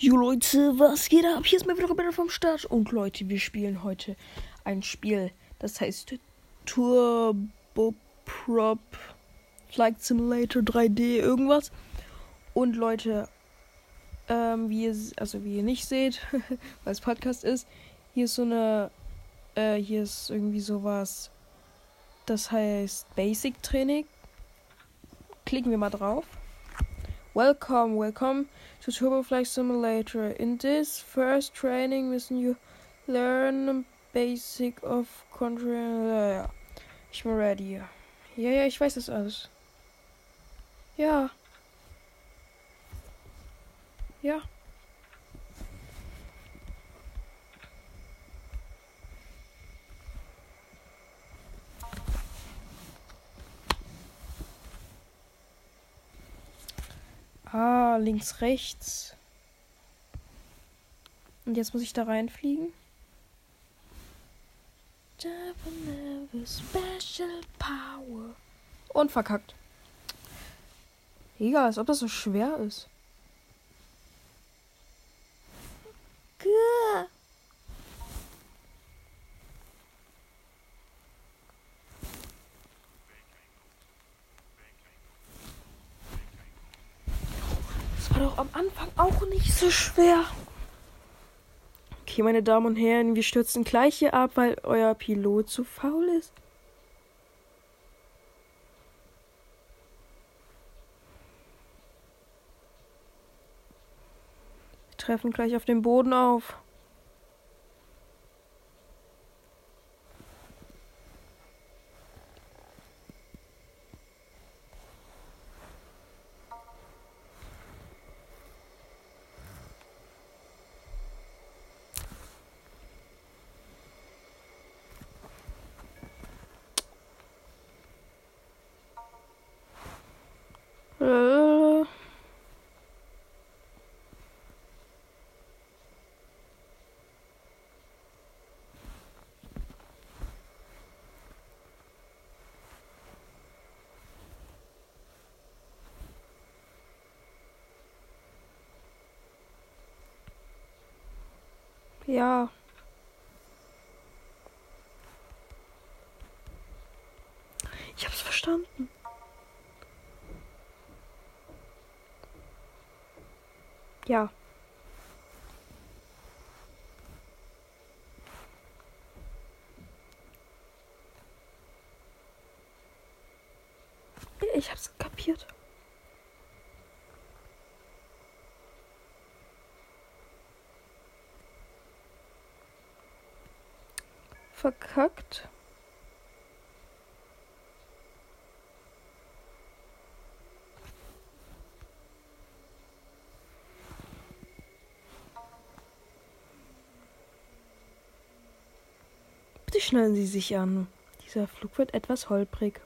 Jo Leute, was geht ab? Hier ist mal wieder Rebelle vom Start. Und Leute, wir spielen heute ein Spiel, das heißt Turbo Prop Flight Simulator 3D irgendwas. Und Leute, ähm, wie ihr, also wie ihr nicht seht, weil es Podcast ist, hier ist so eine, äh, hier ist irgendwie sowas, das heißt Basic Training. Klicken wir mal drauf. Welcome, welcome to Turbo Flight Simulator. In this first training mission you learn basic of control. Ich bin ready. Ja, ja, ich weiß das alles. Ja. Ja. Ah, links, rechts. Und jetzt muss ich da reinfliegen. Special Power. Und verkackt. Egal, als ob das so schwer ist. Gah. War doch am Anfang auch nicht so schwer. Okay, meine Damen und Herren, wir stürzen gleich hier ab, weil euer Pilot zu faul ist. Wir treffen gleich auf dem Boden auf. Äh. Ja. Ich hab's verstanden. Ja. Ich hab's kapiert. Verkackt. Bitte schnallen Sie sich an. Dieser Flug wird etwas holprig.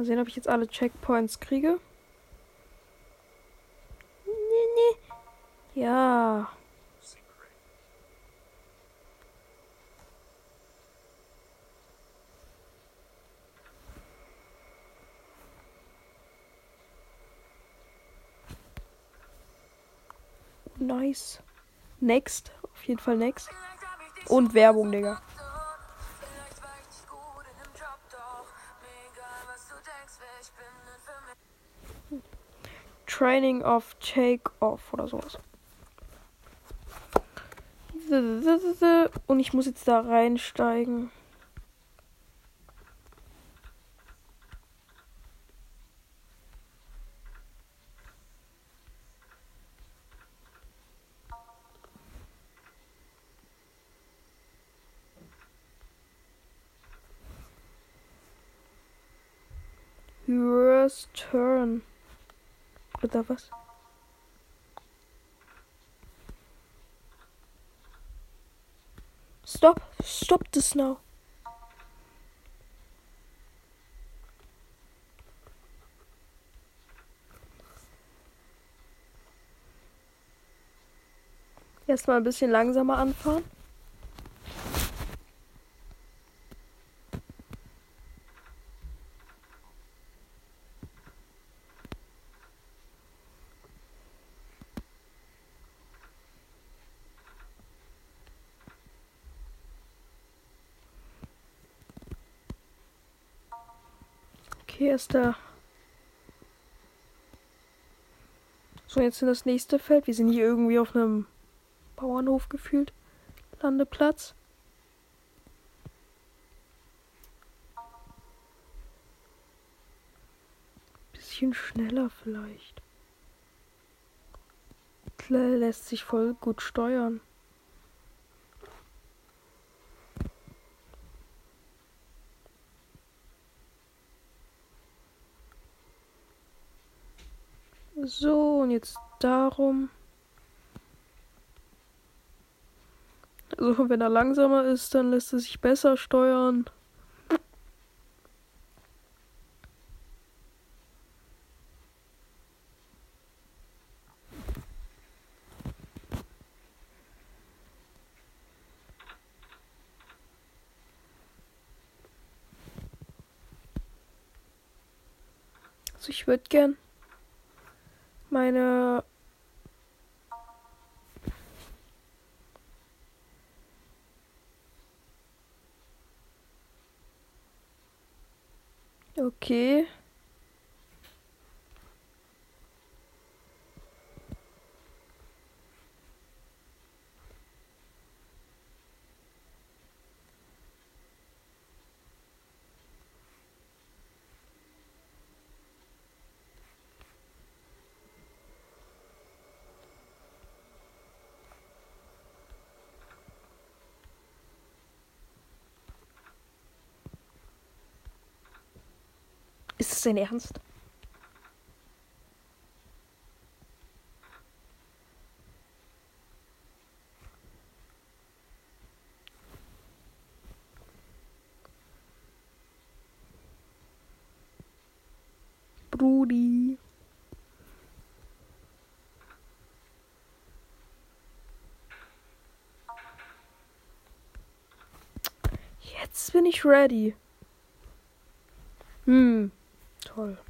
Mal sehen, ob ich jetzt alle Checkpoints kriege. Nee, nee. Ja. Nice. Next. Auf jeden Fall next. Und Werbung, Digga. Training of Take Off oder sowas. Und ich muss jetzt da reinsteigen. Yours turn. Oder was? Stop. Stop this now. Erstmal ein bisschen langsamer anfahren. Okay, er ist da. So, jetzt in das nächste Feld. Wir sind hier irgendwie auf einem Bauernhof gefühlt. Landeplatz. Bisschen schneller vielleicht. Lässt sich voll gut steuern. So, und jetzt darum. Also, wenn er langsamer ist, dann lässt er sich besser steuern. Also ich würde gern meine Okay. Es dein Ernst? Brudi. Jetzt bin ich ready. Hm. hole.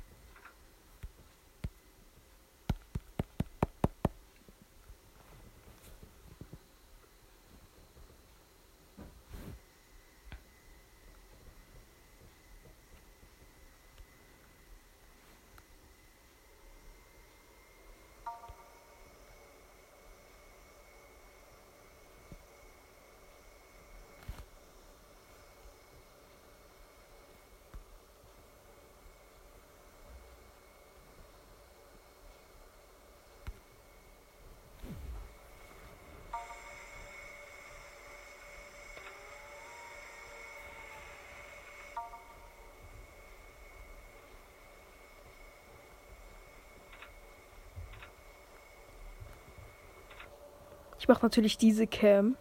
Mache natürlich diese Cam.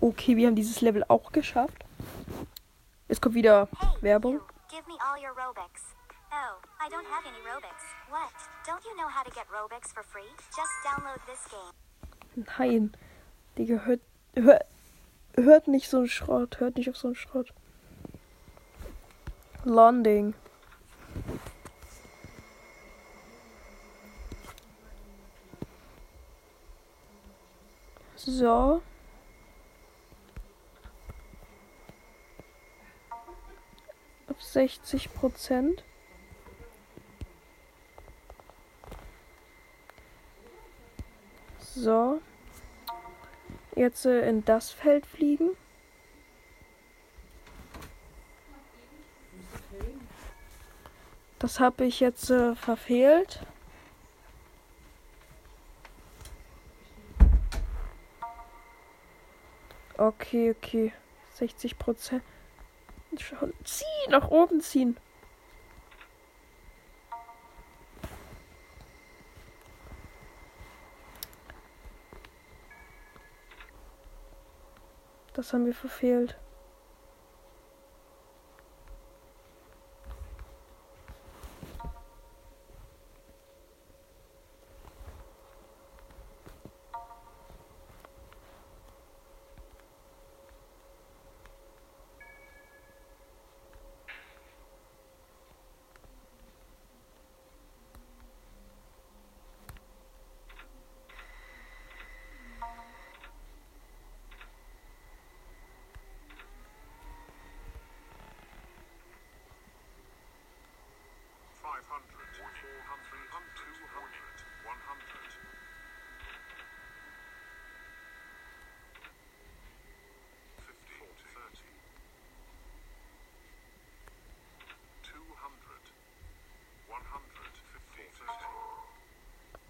Okay, wir haben dieses Level auch geschafft. Es kommt wieder Hey, Werbung. you, give me all your Robux. Oh, I don't have any Robux. What? Don't you know how to get Robux for free? Just download this game. Nein. Digga, hört, hört, hört nicht so einen Schrott. Hört nicht auf so einen Schrott. Landing. So. Auf 60 Prozent. So. Jetzt äh, in das Feld fliegen. Das habe ich jetzt äh, verfehlt. Okay, okay. 60 Prozent. Schon ziehen, nach oben ziehen. Das haben wir verfehlt.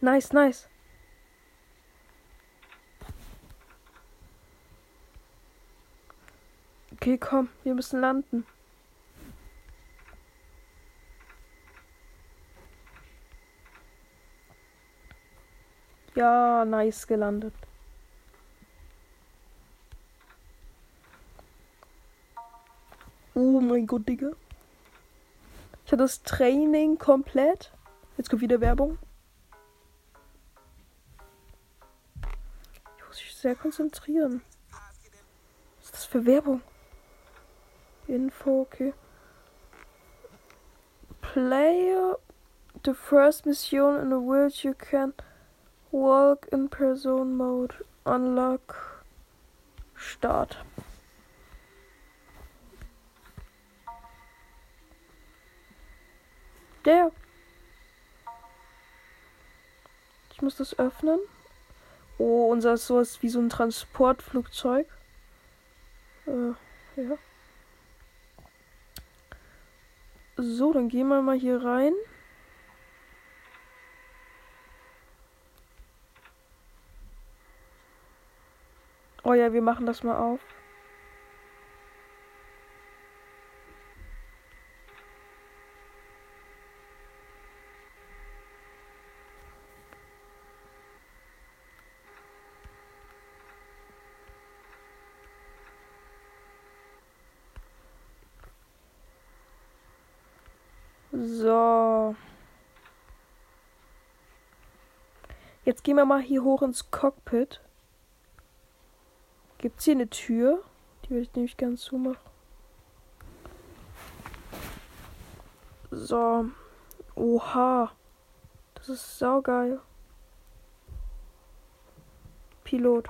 Nice, nice. Okay, komm, wir müssen landen. Ja, nice gelandet. Oh mein Gott, Digga. Ich hatte das Training komplett. Jetzt kommt wieder Werbung. Sehr konzentrieren. Was ist das für Werbung? Info, okay. Play the first mission in the world you can walk in person mode. Unlock. Start. Der. Ich muss das öffnen. Oh, unser sowas wie so ein Transportflugzeug. Äh, ja. So, dann gehen wir mal hier rein. Oh ja, wir machen das mal auf. So. Jetzt gehen wir mal hier hoch ins Cockpit. Gibt es hier eine Tür? Die würde ich nämlich gerne zumachen. So. Oha. Das ist saugeil. Pilot.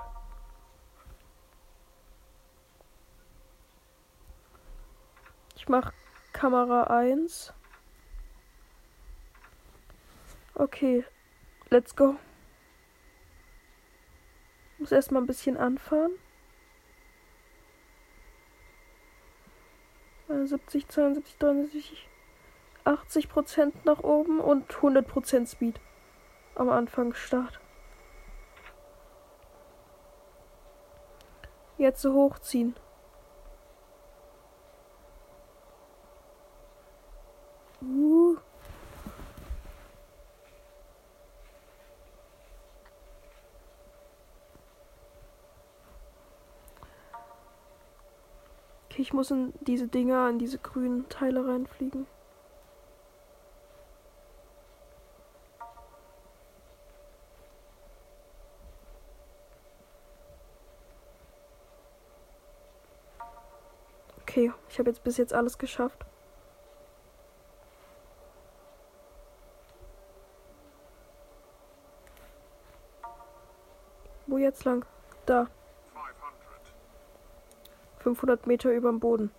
Ich mach Kamera 1. Okay, let's go. Muss erstmal ein bisschen anfahren. 70, 72, 73, 80 Prozent nach oben und 100 Prozent Speed am Anfang Start. Jetzt so hochziehen. Uh. Okay, ich muss in diese Dinger, in diese grünen Teile reinfliegen. Okay, ich habe jetzt bis jetzt alles geschafft. Wo jetzt lang? Da. 500 Meter über dem Boden.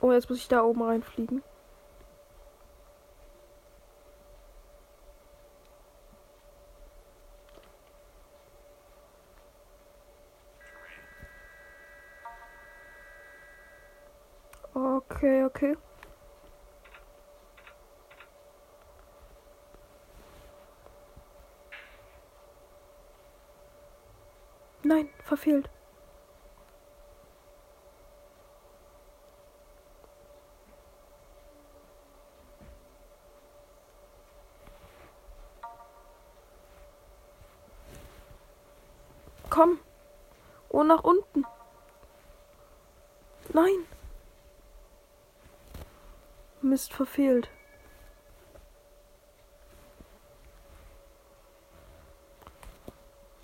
Oh, jetzt muss ich da oben reinfliegen. Okay, okay. Nein, verfehlt. Komm. Oh, nach unten. Nein. Mist verfehlt.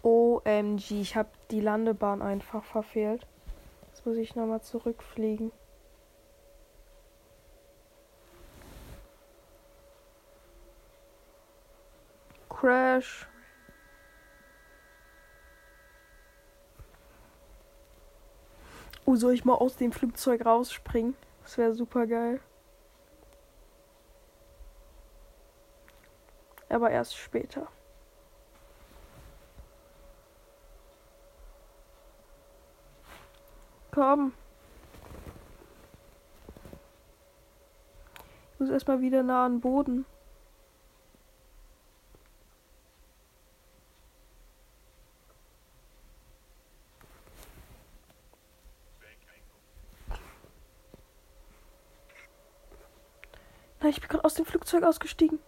OMG, ich habe die Landebahn einfach verfehlt. Jetzt muss ich nochmal zurückfliegen. Crash. Oh, soll ich mal aus dem Flugzeug rausspringen? Das wäre super geil. Aber erst später. Komm. Ich muss erstmal wieder nah an den Boden. Nein, ich bin gerade aus dem Flugzeug ausgestiegen.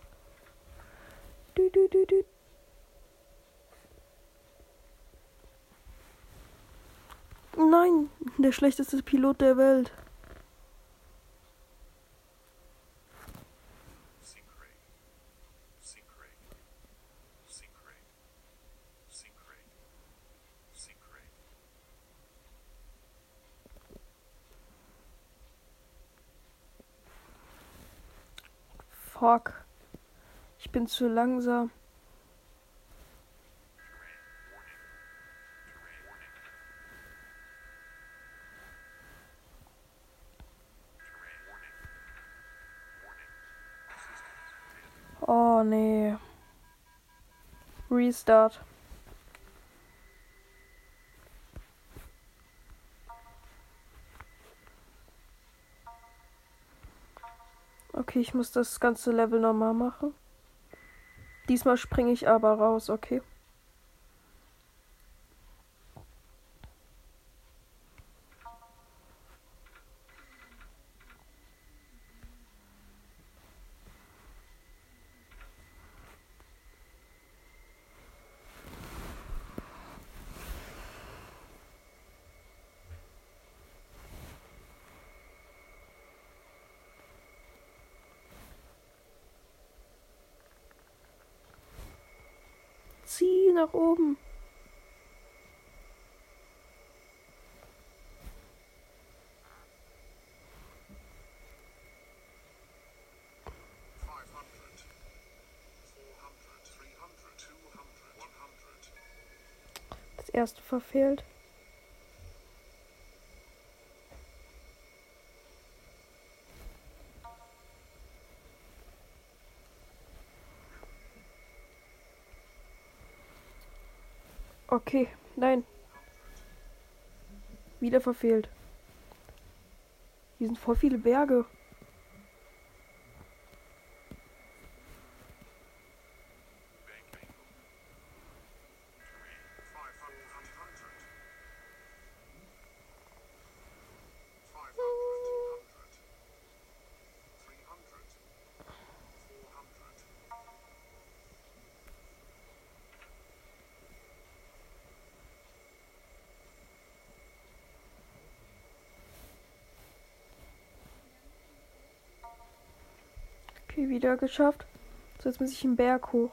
Der schlechteste Pilot der Welt. Fuck. Ich bin zu langsam. Restart. Okay, ich muss das ganze Level nochmal machen. Diesmal springe ich aber raus, okay? One hundred. Das erste verfehlt. Okay, nein. Wieder verfehlt. Hier sind voll viele Berge. Wieder geschafft. So, jetzt muss ich den Berg hoch.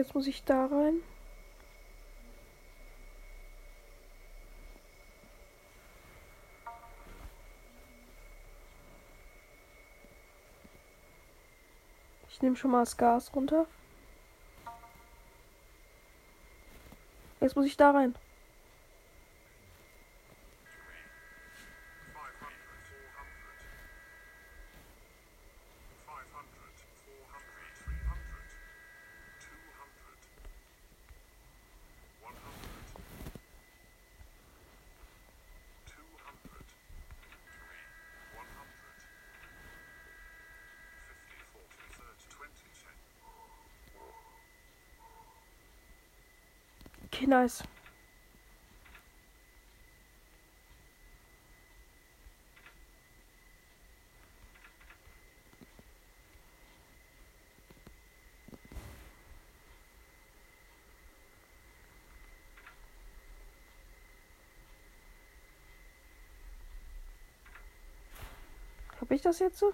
Jetzt muss ich da rein. Ich nehme schon mal das Gas runter. Jetzt muss ich da rein. nice. Habe ich das jetzt so?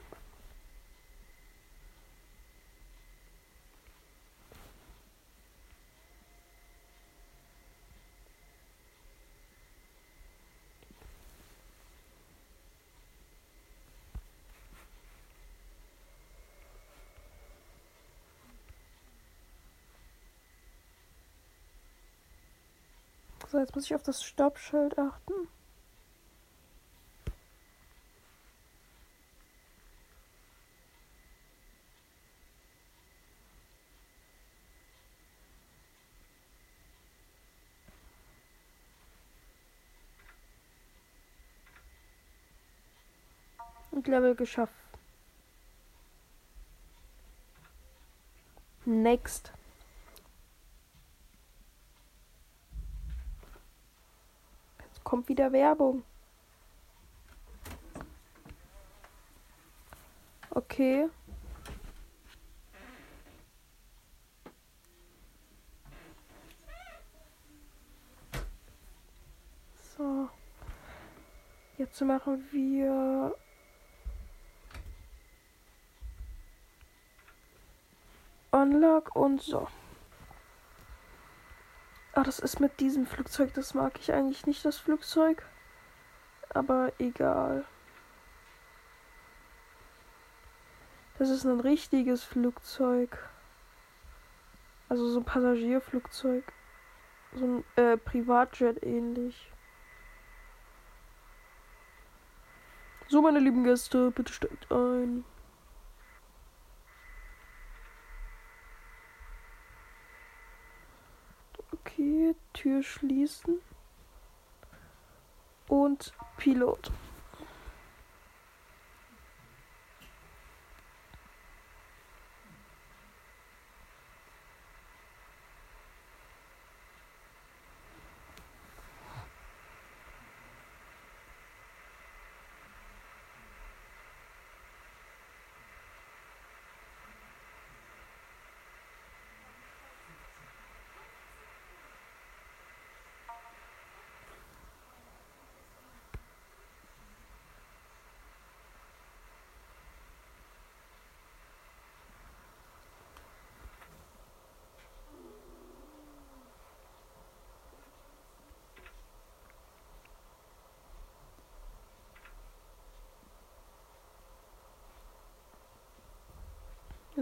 So, jetzt muss ich auf das Stoppschild achten. Und Level geschafft. Next. Kommt wieder Werbung. Okay. So. Jetzt machen wir Unlock und so. Ah, das ist mit diesem Flugzeug. Das mag ich eigentlich nicht, das Flugzeug. Aber egal. Das ist ein richtiges Flugzeug. Also so ein Passagierflugzeug. So ein äh, Privatjet ähnlich. So, meine lieben Gäste, bitte steigt ein. Okay, Tür schließen. Und Pilot.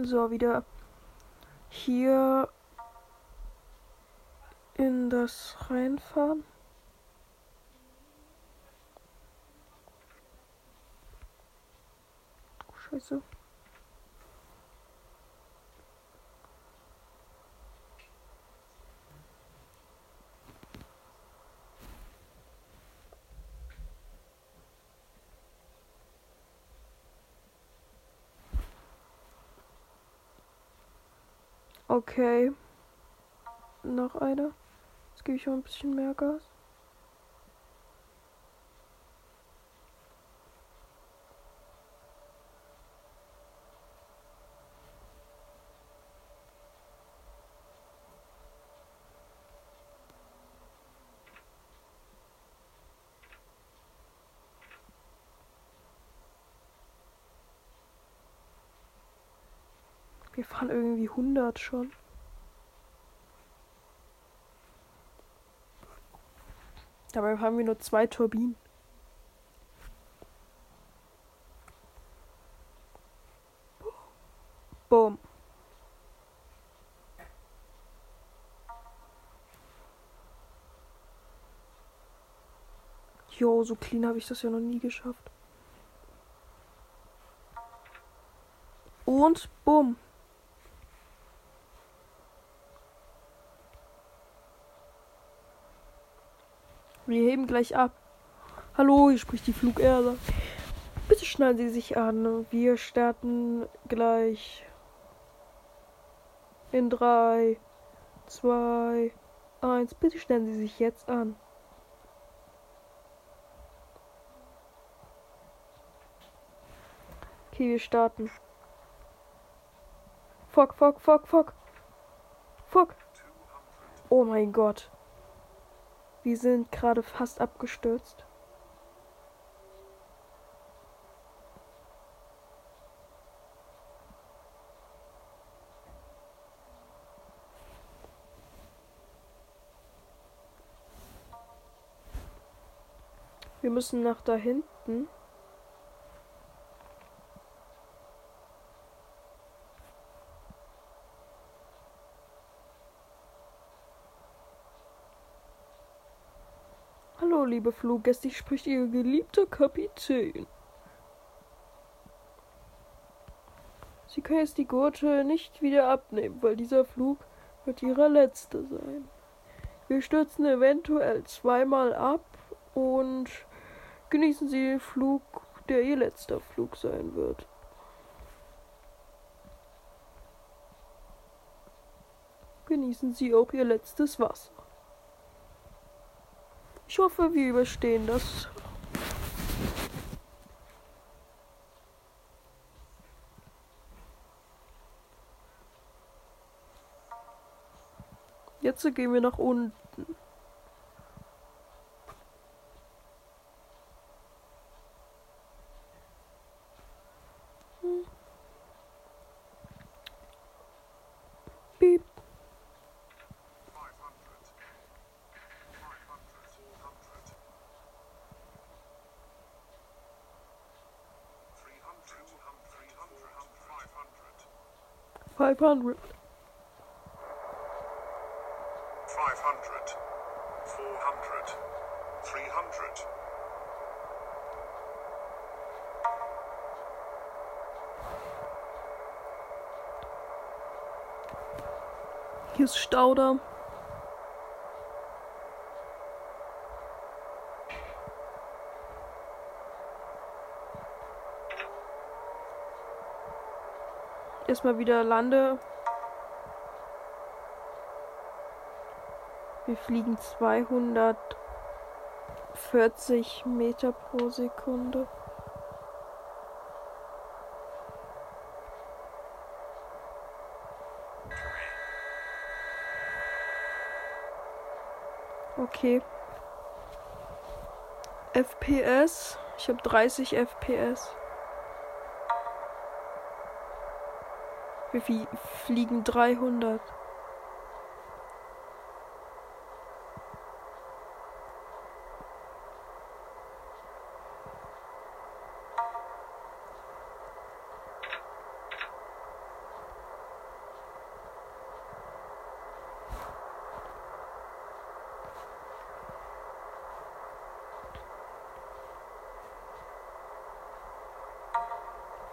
So, wieder hier in das reinfahren. Oh, Scheiße. Okay. Noch eine. Jetzt gebe ich mal ein bisschen mehr Gas. Wir fahren irgendwie 100 schon. Dabei haben wir nur zwei Turbinen. Boom. Jo, so clean habe ich das ja noch nie geschafft. Und bumm. Wir heben gleich ab. Hallo, hier spricht die Flugerde. Bitte schneiden Sie sich an. Wir starten gleich. In 3, 2, 1. Bitte stellen Sie sich jetzt an. Okay, wir starten. Fuck, fuck, fuck, fuck. Fuck. Oh mein Gott. Wir sind gerade fast abgestürzt. Wir müssen nach da hinten. Liebe Fluggäste, ich spricht Ihr geliebter Kapitän. Sie können jetzt die Gurte nicht wieder abnehmen, weil dieser Flug wird Ihrer letzte sein. Wir stürzen eventuell zweimal ab und genießen Sie den Flug, der Ihr letzter Flug sein wird. Genießen Sie auch Ihr letztes Wasser. Ich hoffe, wir überstehen das. Jetzt gehen wir nach unten. 500, 500. 500, 400, 300, Hier ist Stauder. Erstmal wieder lande. Wir fliegen 240 Meter pro Sekunde. Okay. FPS. Ich habe 30 FPS. Wir flie- fliegen 300.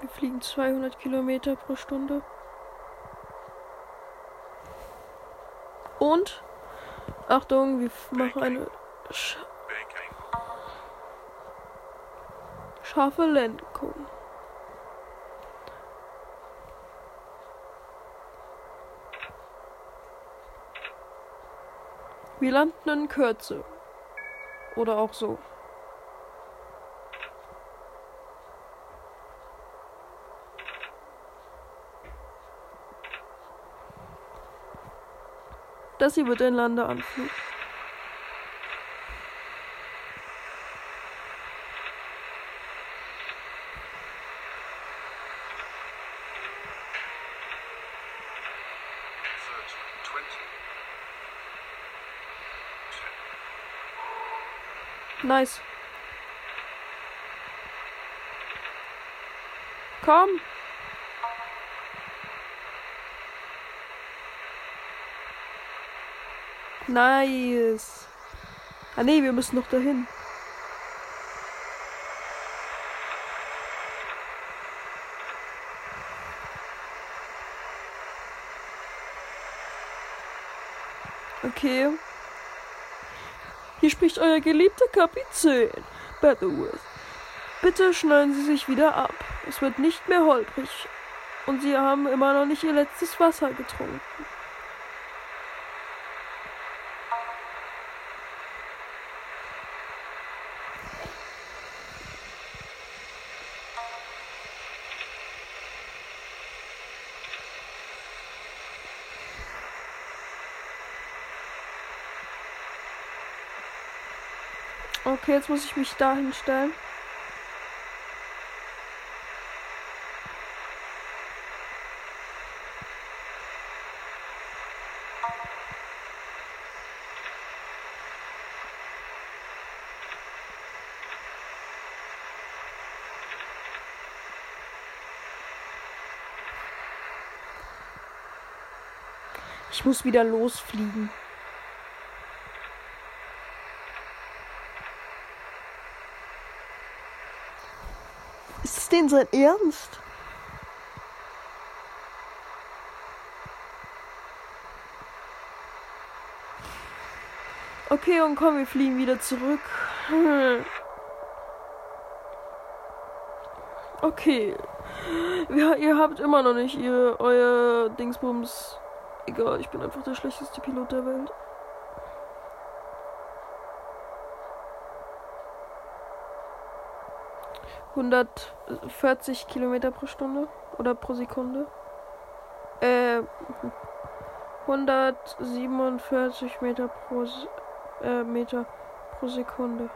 Wir fliegen 200 Kilometer pro Stunde. Und, Achtung, wir machen eine sch scharfe Lenkung. Wir landen in Kürze. Oder auch so. Das hier wird ein Landeanflug. Nice. Komm. Nice. Ah nee, wir müssen noch dahin. Okay. Hier spricht euer geliebter Kapitän, Betherworth. Bitte schneiden Sie sich wieder ab. Es wird nicht mehr holprig. Und Sie haben immer noch nicht Ihr letztes Wasser getrunken. Okay, jetzt muss ich mich da hinstellen. Ich muss wieder losfliegen. Denn sein Ernst? Okay, und komm, wir fliegen wieder zurück. Okay. Ja, ihr habt immer noch nicht ihr, euer Dingsbums. Egal, ich bin einfach der schlechteste Pilot der Welt. Hundertvierzig Kilometer pro Stunde oder pro Sekunde. Äh, 147 Meter pro äh, Meter pro Sekunde.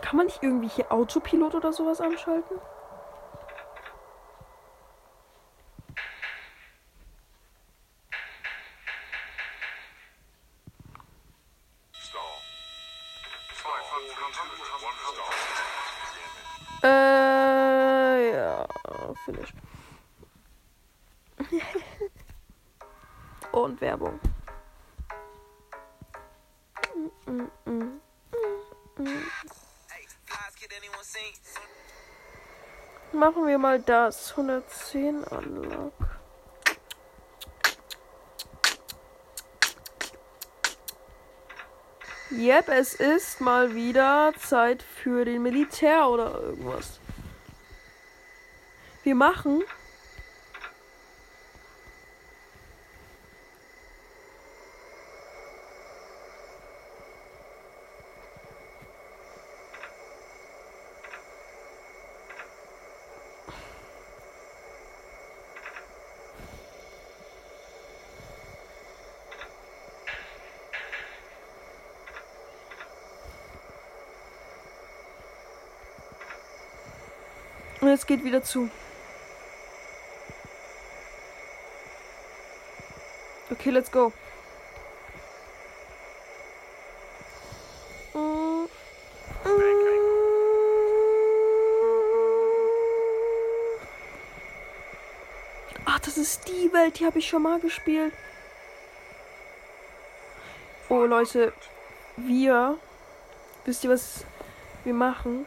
Kann man nicht irgendwie hier Autopilot oder sowas anschalten? Werbung. Machen wir mal das. 110 Unlock. Yep, es ist mal wieder Zeit für den Militär oder irgendwas. Wir machen. Es geht wieder zu. Okay, let's go. Ach, das ist die Welt, die habe ich schon mal gespielt. Oh, Leute, wir. Wisst ihr, was wir machen?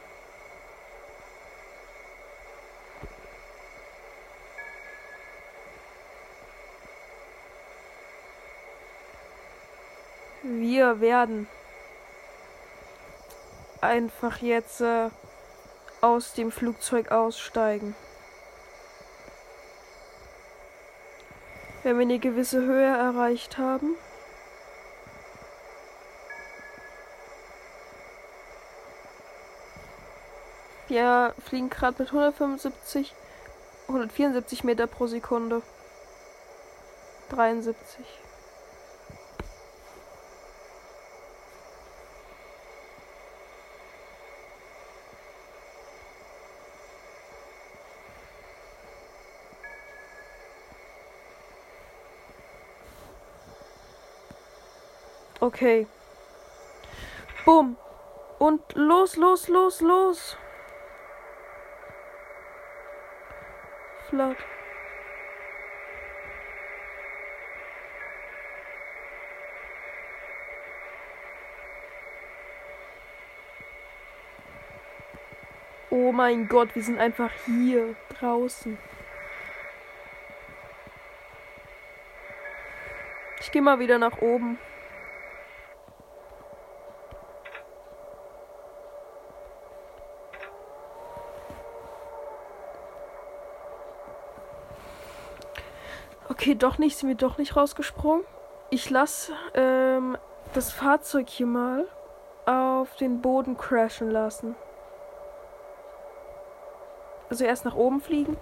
Wir werden einfach jetzt äh, aus dem Flugzeug aussteigen. Wenn wir eine gewisse Höhe erreicht haben. Wir fliegen gerade mit 175, 174 Meter pro Sekunde. 73. Okay. Bumm. Und los, los, los, los. Flott. Oh mein Gott, wir sind einfach hier draußen. Ich gehe mal wieder nach oben. Okay, doch nicht, sind wir doch nicht rausgesprungen. Ich lasse ähm, das Fahrzeug hier mal auf den Boden crashen lassen. Also erst nach oben fliegen.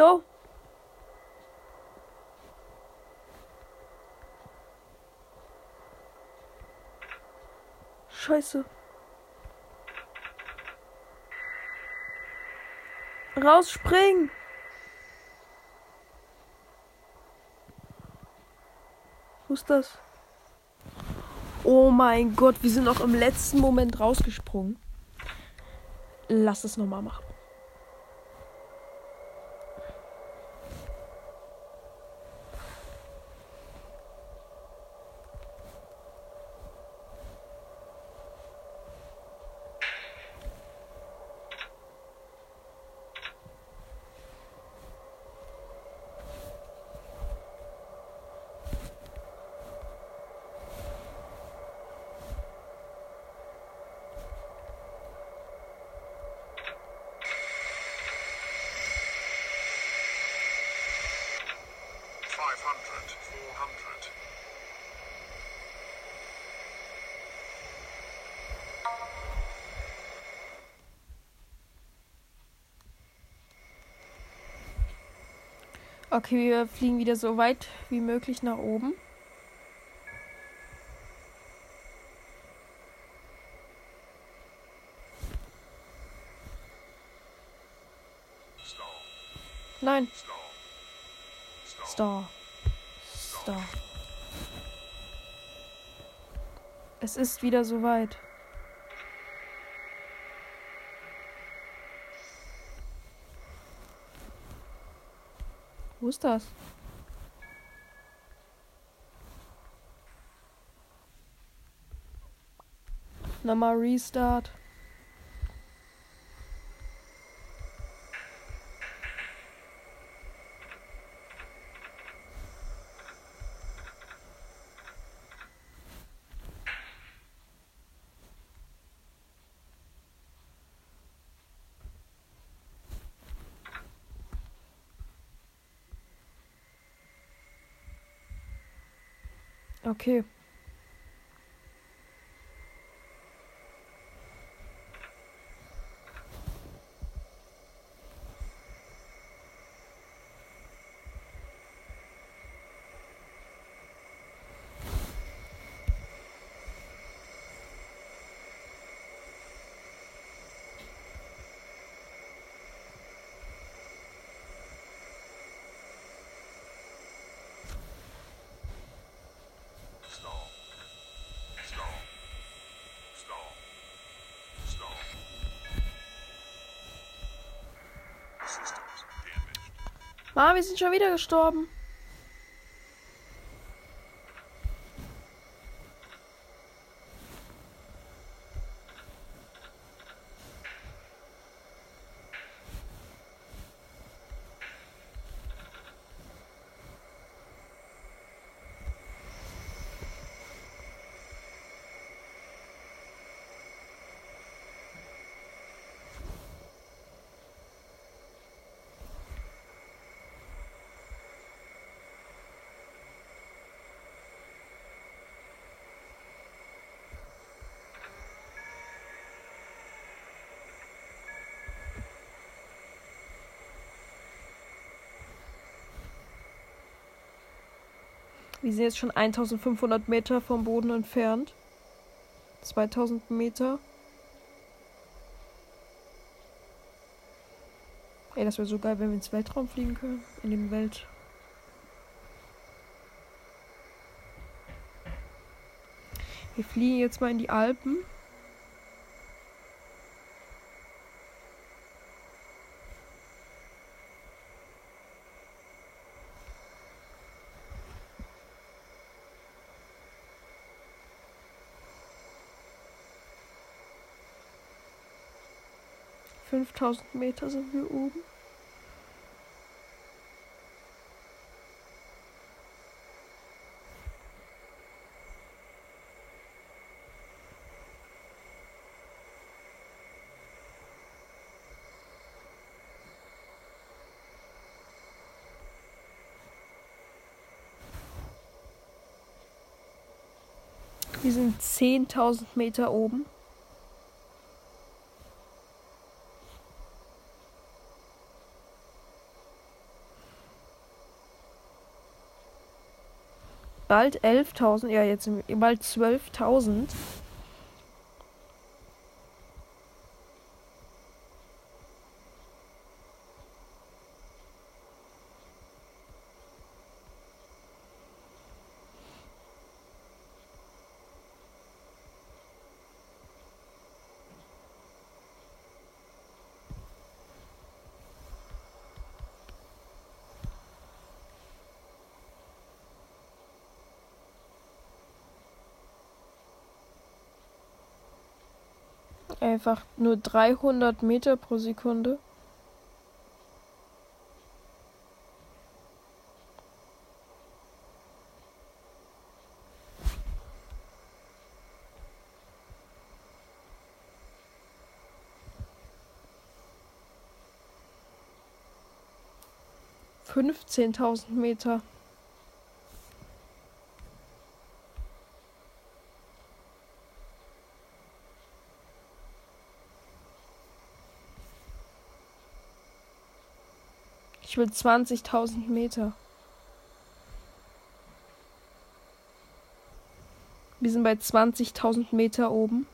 No. Scheiße. Rausspringen! Wo ist das? Oh mein Gott, wir sind noch im letzten Moment rausgesprungen. Lass es nochmal machen. Okay, wir fliegen wieder so weit wie möglich nach oben. Nein. Star. Star. Es ist wieder soweit. Ist das? Nochmal Restart. Okay. Damaged. Mann, wir sind schon wieder gestorben. Wir sind jetzt schon 1500 Meter vom Boden entfernt. 2000 Meter. Ey, das wäre so geil, wenn wir ins Weltraum fliegen können. In den Welt. Wir fliegen jetzt mal in die Alpen. 5000 Meter sind wir oben. Wir sind 10.000 Meter oben. Bald 11.000, ja, jetzt bald 12.000. Einfach nur 300 Meter pro Sekunde. Fünfzehntausend Meter. Will 20.000 Meter. Wir sind bei 20.000 Meter oben.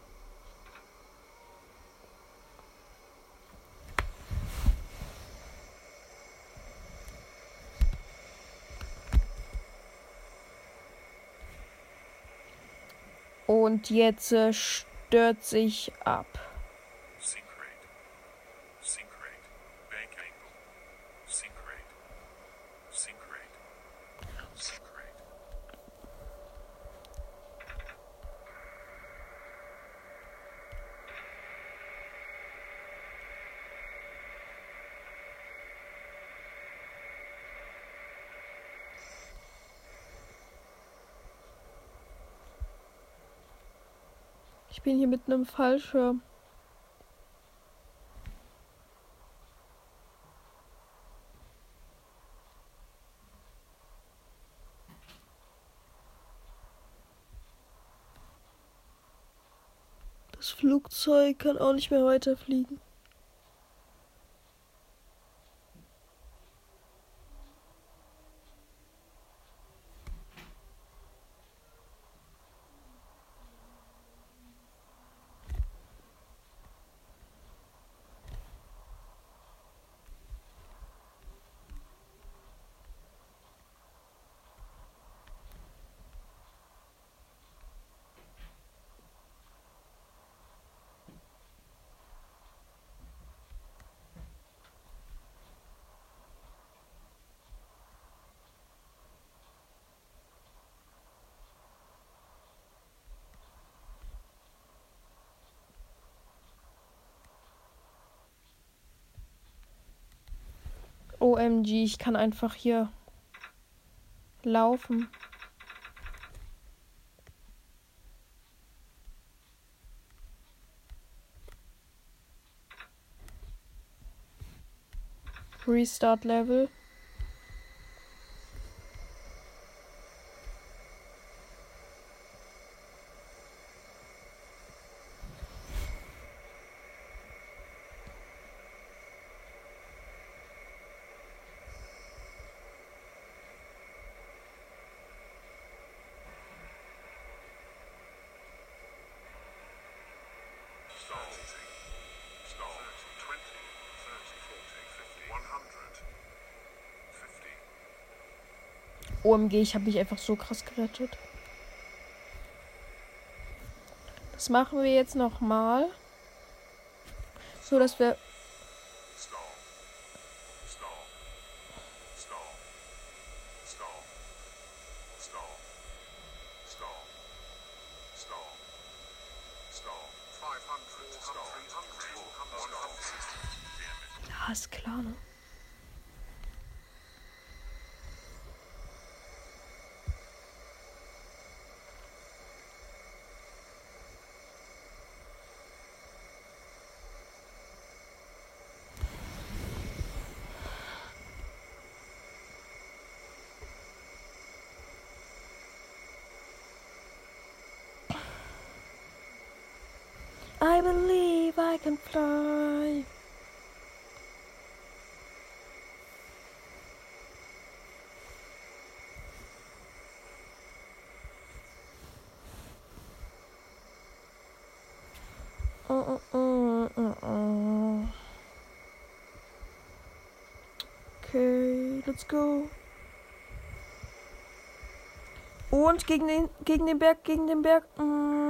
Und jetzt äh, stört sich ab. Ich bin hier mitten im Fallschirm. Das Flugzeug kann auch nicht mehr weiterfliegen. OMG, ich kann einfach hier laufen. Restart Level. OMG, ich habe mich einfach so krass gerettet. Das machen wir jetzt nochmal. So, dass wir. I believe I can fly. Uh, uh, uh. Okay, let's go. Und gegen den, gegen den Berg, gegen den Berg. Mm.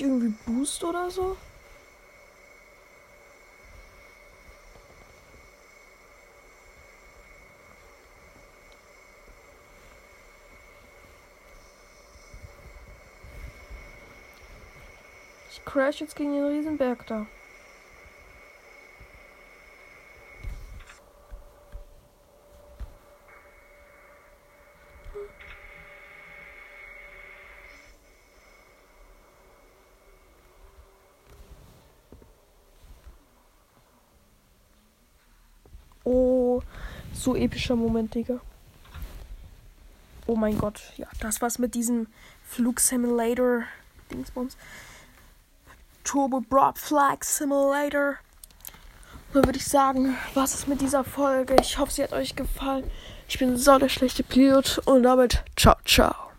Nicht irgendwie Boost oder so? Ich crash jetzt gegen den Riesenberg da. Oh, so epischer Moment, Digga. Oh mein Gott, ja, das war's mit diesem Flugsimulator Dingsbums. Turbo Broad Flag Simulator. Dann würde ich sagen, was ist mit dieser Folge? Ich hoffe, sie hat euch gefallen. Ich bin so der schlechte Pilot und damit ciao, ciao.